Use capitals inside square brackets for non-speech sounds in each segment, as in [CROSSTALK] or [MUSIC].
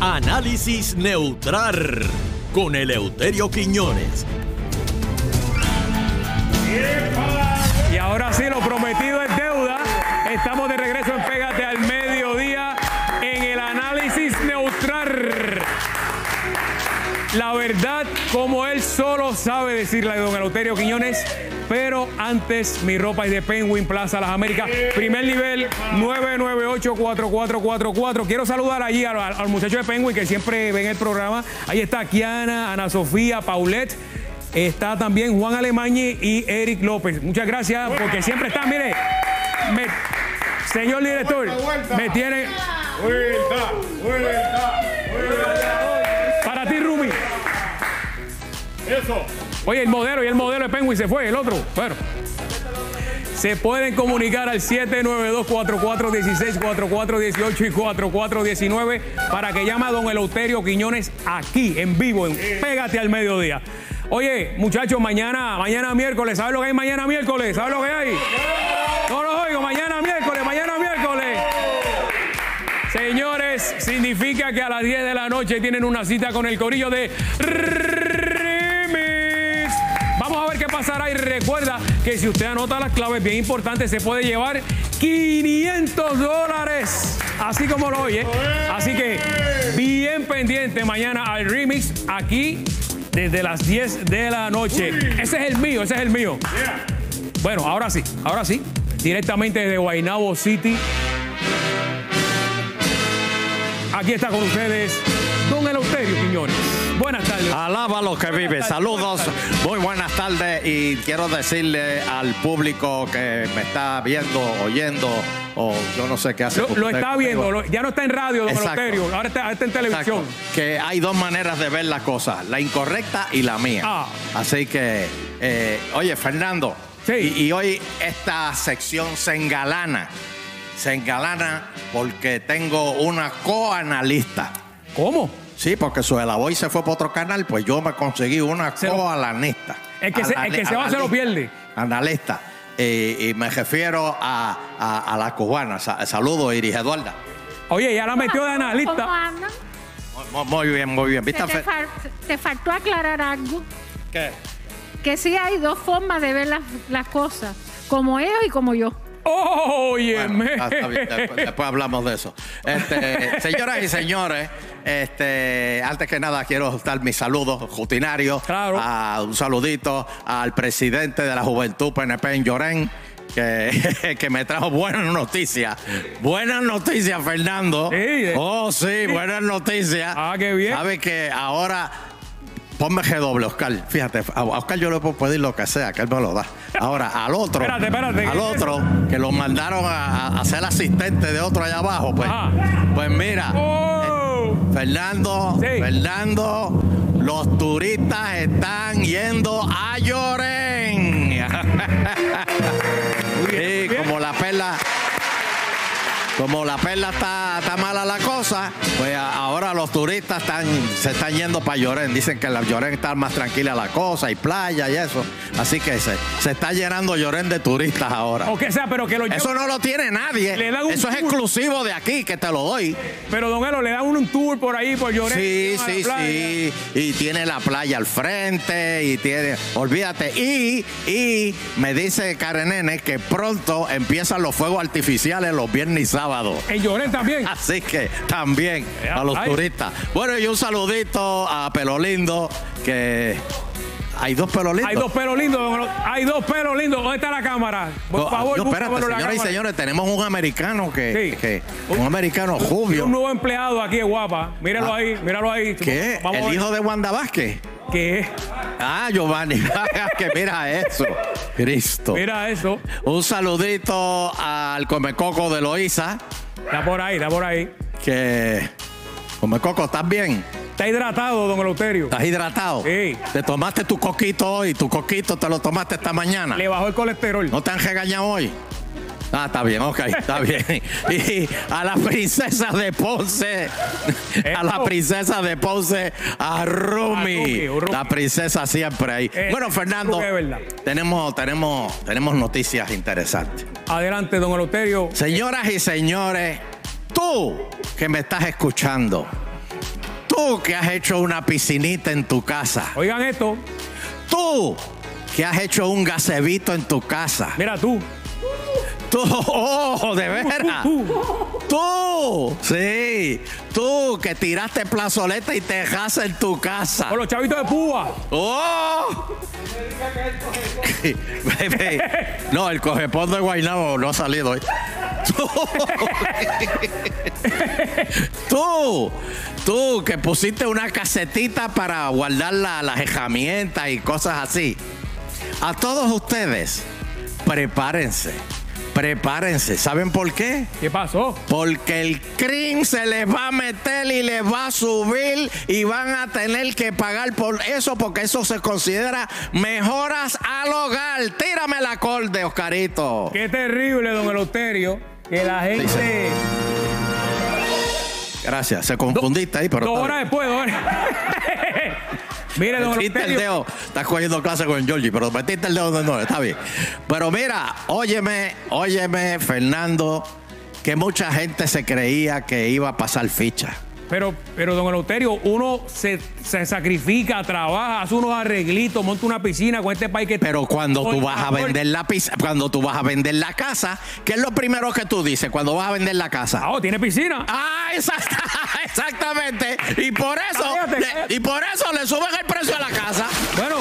Análisis neutral con Eleuterio Quiñones. Y ahora sí, lo prometido es deuda. Estamos de regreso en Pégate al Mediodía en el análisis neutral. La verdad, como él solo sabe decirla de don Eleuterio Quiñones. Pero antes, mi ropa es de Penguin Plaza Las Américas. Primer nivel, 998-4444. Quiero saludar allí al, al muchacho de Penguin que siempre ven el programa. Ahí está Kiana, Ana Sofía, Paulette. Está también Juan Alemañi y Eric López. Muchas gracias porque siempre están, mire, me- señor director, me tiene... Vuelta, vuelta, vuelta. Oye, el modelo y el modelo de Penguin se fue, el otro. Bueno. Se pueden comunicar al 792-4416, 4418 y 4419 para que llame a don Eleuterio Quiñones aquí, en vivo, en Pégate al Mediodía. Oye, muchachos, mañana, mañana miércoles, ¿sabes lo que hay mañana miércoles? ¿Sabes lo que hay? No los oigo, mañana miércoles, mañana miércoles. Señores, significa que a las 10 de la noche tienen una cita con el corillo de pasará y recuerda que si usted anota las claves bien importantes se puede llevar 500 dólares, así como lo oye. Así que bien pendiente mañana al Remix aquí desde las 10 de la noche. Ese es el mío, ese es el mío. Bueno, ahora sí, ahora sí. Directamente desde Guaynabo City. Aquí está con ustedes Don Eleuterio Quiñones. Buenas tardes. Alaba lo que vive. Saludos, muy buenas tardes y quiero decirle al público que me está viendo, oyendo o yo no sé qué hace. Lo, está viendo, lo- ya no está en radio, Don. Eleuterio. Ahora está, en televisión. Exacto. Que hay dos maneras de ver las cosas, la incorrecta y la mía. Ah. Así que, eh, oye, Fernando, Sí. y, y hoy esta sección se engalana. Se engalana porque tengo una coanalista. ¿Cómo? Sí, porque su Boy se fue para otro canal, pues yo me conseguí una Se lo- coanalista. El que se- el que se va se lo pierde. Analista. Eh, y me refiero a, a- a la cubana. Sa- saludos, Iris Eduarda. Oye, ya la metió de ¿Cómo analista. andan? Muy, muy bien, muy bien. ¿Viste? Te, Fer- fal- te faltó aclarar algo, ¿Qué? que sí hay dos formas de ver las, las cosas, como ellos y como yo. Óyeme. Bueno, ah, está bien, después, después hablamos de eso. Este, [LAUGHS] señoras y señores, este, antes que nada quiero dar mis saludos rutinarios. Claro. A- un saludito al presidente de la Juventud PNP en Llorén. Que, [LAUGHS] que me trajo buenas noticias. Buenas noticias, Fernando. Sí, de- oh, sí, buenas noticias. Ah, qué bien. Sabe que ahora Ponme G doble, Oscar. Fíjate, a Oscar yo le puedo pedir lo que sea, que él me lo da. Ahora, al otro, Espérate, espérate. al otro, que lo mandaron a, ser asistente de otro allá abajo, pues, Ajá. pues mira, Oh. Fernando, Sí. Fernando, los turistas están yendo a [LAUGHS] muy Sí, como la perla. Como la perla está, está mala la cosa, pues ahora los turistas están, se están yendo para Llorén. Dicen que la Llorén está más tranquila la cosa y playa y eso. Así que se, se está llenando Llorén de turistas ahora. O que sea, pero que lo Eso no lo tiene nadie. Le dan un Eso es exclusivo de aquí, que te lo doy. Pero don Elo, le dan un tour por ahí, por Llorén. Sí, sí, sí. Y tiene la playa al frente y tiene, olvídate. Y, y me dice Karen Nene que pronto empiezan los fuegos artificiales los viernes y sábados. En Llorén también. [LAUGHS] Así que también Ya, a los ay. turistas. Bueno, y un saludito a Pelo Lindo, que hay dos pelos lindos. Hay dos pelos lindos. Hay dos pelos lindos. ¿Dónde está la cámara? Por No, favor, no, espérate, la señoras y señores, tenemos un americano que, Sí. que- un americano Julio. un nuevo empleado aquí es guapa. Míralo ahí, míralo ahí. Ah. ¿Qué? Vamos ¿El hijo de Wanda Vázquez? ¿Qué? Ah, Giovanni, [LAUGHS] que mira eso. Cristo. Mira eso. Un saludito al Comecoco de Loíza, Está por ahí, está por ahí. que... Comecoco, ¿estás bien? Está hidratado, don Eleuterio. ¿Estás hidratado? Sí. Te tomaste tu coquito hoy, tu coquito te lo tomaste esta mañana. Le bajó el colesterol. ¿No te han regañado hoy? Ah, está bien, ok, está [LAUGHS] bien. Y a la princesa de Ponce, a la princesa de Ponce, a Rumi. La princesa siempre ahí. Eh, bueno, Fernando, tenemos, tenemos, tenemos noticias interesantes. Adelante, don Eleuterio. Señoras y señores, tú que me estás escuchando, Tú que has hecho una piscinita en tu casa. Oigan esto. Tú que has hecho un gazebito en tu casa. Mira tú. Tú, oh, [LAUGHS] de veras. Tú, sí. Tú que tiraste plazoleta y te dejaste en tu casa. Con los chavitos de púa. ¡Oh! [LAUGHS] No, el cogepón de Guaynabo no ha salido hoy. Tú, [LAUGHS] tú, tú que pusiste una casetita para guardar la- las herramientas y cosas así. A todos ustedes, prepárense, prepárense. ¿Saben por qué? ¿Qué pasó? Porque el CRIM se les va a meter y les va a subir y van a tener que pagar por eso porque eso se considera mejoras al hogar. Tírame el acorde, Oscarito. Qué terrible, don Eleuterio, que la gente. Gracias, se confundiste ahí, pero... Dos horas después, dos horas. Mire, don Metiste el dedo, estás cogiendo clase con Georgie, pero metiste el dedo donde no, está bien. Pero mira, óyeme, óyeme, Fernando, que mucha gente se creía que iba a pasar ficha. Pero, pero, don Eleuterio, uno se, se sacrifica, trabaja, hace unos arreglitos, monta una piscina con este país que. Pero cuando tú vas a vender la pizza, cuando tú vas a vender la casa, ¿qué es lo primero que tú dices cuando vas a vender la casa? Ah, oh, tiene piscina. Ah, [LAUGHS] exacta- exactamente. Y por eso, Cállate, le- cállate. y por eso le suben el precio a la casa. Bueno,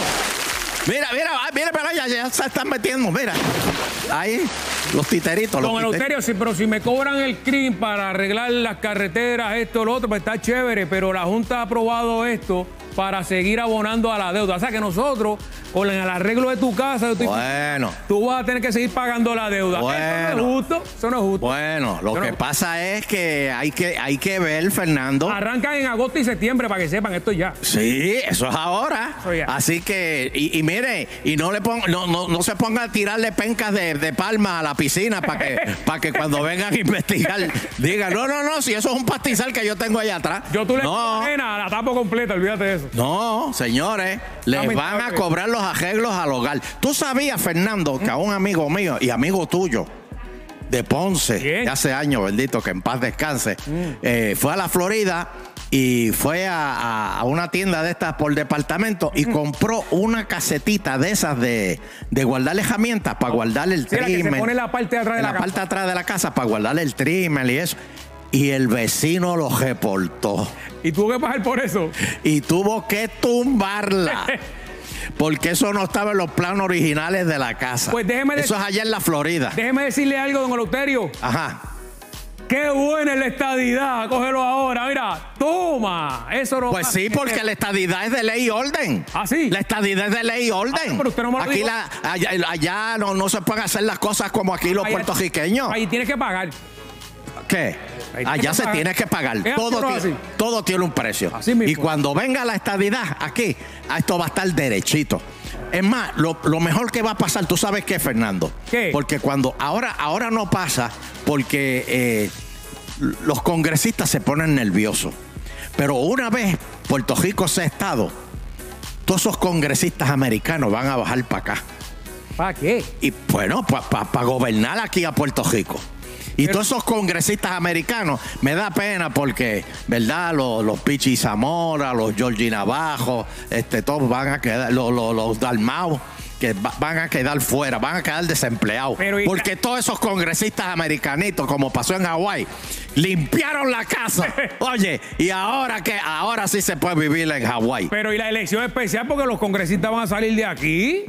Mira, mira, ah, mira, pero ya, ya se están metiendo, mira. Ahí, los titeritos. los don Eleuterio, sí, pero si me cobran el CRIM para arreglar las carreteras, esto, lo otro, pues está chévere, pero la Junta ha aprobado esto para seguir abonando a la deuda. O sea que nosotros, con el arreglo de tu casa, de tu- Bueno, tú vas a tener que seguir pagando la deuda. Eso no Bueno. es justo, eso no es justo. bueno, lo que pasa es que hay que, hay que ver, Fernando. Arrancan en agosto y septiembre para que sepan esto ya. Sí, eso es ahora. Eso ya. Así que, y, y mire, y no le pon- no, no, no se ponga a tirarle pencas de, de palma a la piscina para que, [LAUGHS] para que cuando vengan a investigar digan, no, no, no, si eso es un pastizal que yo tengo allá atrás. Yo tú le no, arena, la tapo completa, olvídate de eso. No, señores, les Lamentable. van a cobrar los arreglos al hogar. Tú sabías, Fernando, que a un amigo mío y amigo tuyo de Ponce, de hace años, bendito, que en paz descanse, eh, fue a la Florida y fue a, una tienda de estas por departamento y compró una casetita de esas de, de guardar herramientas para guardar el Sí, la que se pone la parte de atrás de la la casa. parte atrás de la casa para guardar el trimmer y eso. Y el vecino lo reportó Y tuvo que pagar por eso. y tuvo que tumbarla. [LAUGHS] Porque eso no estaba en los planos originales de la casa. Pues déjeme Eso es allá en la Florida. Déjeme decirle algo, don Eleuterio. Ajá. Qué buena es la estadidad. Cógelo ahora. Mira, toma. Eso no Pues sí, porque la estadidad es de ley y orden. ¿Ah, sí? La estadidad es de ley y orden. Ah, pero usted no me lo aquí dijo. la- allá, allá no, no se pueden hacer las cosas como aquí los puertorriqueños. Ahí tienes que pagar. ¿Qué? Allá que se pagar. tiene que pagar. Todo tiene, todo tiene un precio. Así mismo. Y cuando venga la estadidad aquí, a esto va a estar derechito. Es más, lo, lo mejor que va a pasar, ¿tú sabes qué, Fernando? ¿Qué? Porque cuando ahora, ahora no pasa porque eh, los congresistas se ponen nerviosos. Pero una vez Puerto Rico sea estado, todos esos congresistas americanos van a bajar para acá. ¿Para qué? Y bueno, para gobernar aquí a Puerto Rico. Y todos esos congresistas americanos, me da pena porque, ¿verdad? Los, los Pichi Zamora, los Georgie Navajo, este, todos van a quedar, los, los, los Dalmau, que va- van a quedar fuera, van a quedar desempleados. Pero, porque todos esos congresistas americanitos, como pasó en Hawái, limpiaron la casa. [LAUGHS] Oye, y ahora que, ahora sí se puede vivir en Hawái. Pero y la elección especial porque los congresistas van a salir de aquí.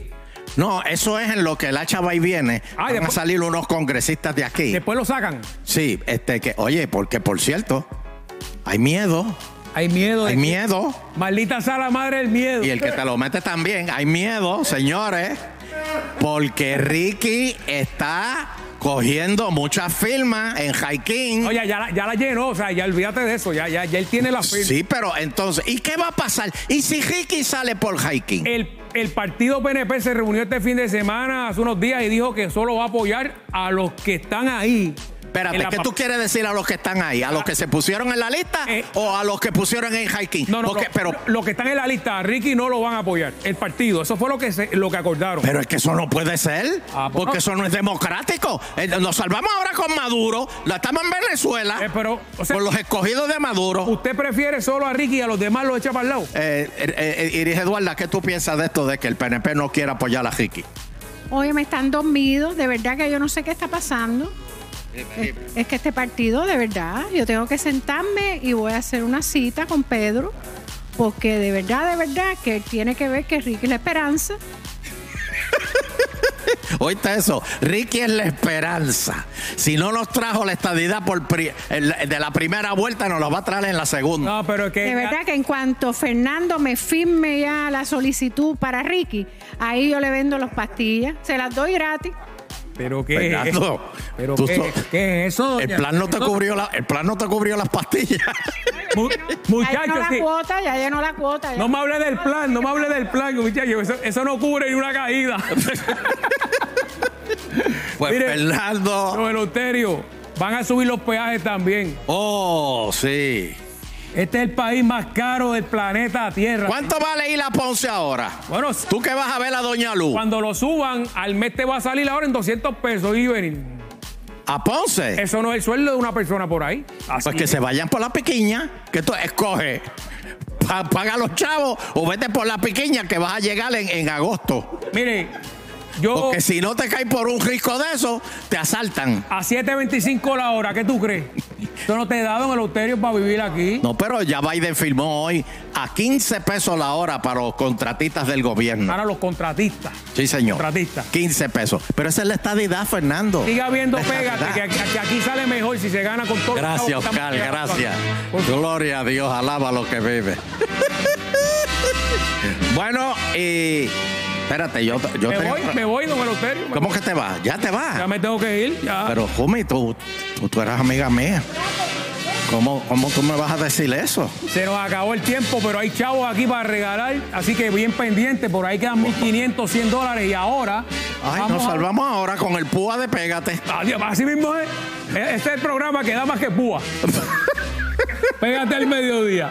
No, eso es en lo que el hacha va y viene. Ah, van después- a salir unos congresistas de aquí. Después lo sacan. Sí, este que, oye, porque por cierto, hay miedo, Hay miedo. hay miedo. Maldita sea la madre del miedo. Y el que te lo mete también, hay miedo, señores, porque Ricky está cogiendo muchas firmas en hiking. Oye, ya la, ya la llenó, o sea, ya olvídate de eso, ya, ya, ya él tiene la firma. Sí, pero entonces, ¿y qué va a pasar? ¿Y si Ricky sale por hiking? El, el partido PNP se reunió este fin de semana, hace unos días, y dijo que solo va a apoyar a los que están ahí. Espérate, ¿qué tú quieres decir a los que están ahí? ¿A los que se pusieron en la lista Eh. o a los que pusieron en hiking? No, no, Porque- no, pero, los que están en la lista, a Ricky no lo van a apoyar. El partido, eso fue lo que se- lo que acordaron. pero es que eso no puede ser, Ah, pues porque no. eso no es democrático. Eh, Nos salvamos ahora con Maduro, la estamos en Venezuela, Eh, pero, o sea, con los escogidos de Maduro. ¿Usted prefiere solo a Ricky y a los demás los echa para el lado? Eh, eh, eh, Iris Eduarda, ¿qué tú piensas de esto de que el PNP no quiere apoyar a Ricky? Oye, me están dormidos, de verdad que yo no sé qué está pasando. Es, que este partido, de verdad, yo tengo que sentarme y voy a hacer una cita con Pedro, porque de verdad, de verdad, que tiene que ver que Ricky es la esperanza. [LAUGHS] Oíste eso, Ricky es la esperanza. Si no nos trajo la estadidad por pri- de la primera vuelta, nos lo va a traer en la segunda. No, pero que. De verdad que en cuanto Fernando me firme ya la solicitud para Ricky, ahí yo le vendo las pastillas, se las doy gratis. Pero qué. Fernando, pero tú qué, so- ¿qué es eso? El plan no te cubrió la, el plan no te cubrió las pastillas. Mu- Ya llenó Muchachos, la cuota, ya llenó la cuota. ya. No me hable del plan, no me hable del plan, muchachos. Eso, eso no cubre ni una caída. [LAUGHS] Pues Mire. Fernando. Eleuterio, van a subir los peajes también. Oh, sí. Este es el país más caro del planeta Tierra. ¿Cuánto vale ir a Ponce ahora? Bueno, Tú que vas a ver a Doña Luz. cuando lo suban, al mes te va a salir ahora en 200 pesos y venir. ¿A Ponce? Eso no es el sueldo de una persona por ahí. Así Pues que se vayan por la pequeña, que tú escoge. Pa- paga los chavos o vete por la pequeña que vas a llegar en, en agosto. Mire, yo Porque si no te caes por un risco de eso, te asaltan. a 7.25 la hora, ¿qué tú crees? Esto no te da, don Eleuterio, para vivir aquí. No, pero ya Biden firmó hoy a 15 pesos la hora para los contratistas del gobierno. Para los contratistas. Sí, señor. Contratistas. 15 pesos. Pero esa es la estadidad, Fernando. Siga viendo, pégate, estadidad. que, aquí- que aquí sale mejor si se gana con todo. Gracias, Oscar, gracias. Gloria a Dios, alaba lo que vive. [LAUGHS] bueno, y. Espérate, yo, yo Me voy, me voy, don Eleuterio. ¿Cómo que te vas? Ya te vas. Ya me tengo que ir. Ya. Pero, Jumi, tú, tú, tú eras amiga mía. ¿Cómo, ¿Cómo tú me vas a decir eso? Se nos acabó el tiempo, pero hay chavos aquí para regalar. Así que bien pendiente, por ahí quedan 1.500, 100 dólares. Y ahora. Ay, nos a- salvamos ahora con el púa de Pégate. Adiós, así mismo es. Este es el programa que da más que púa. [LAUGHS] Pégate al mediodía.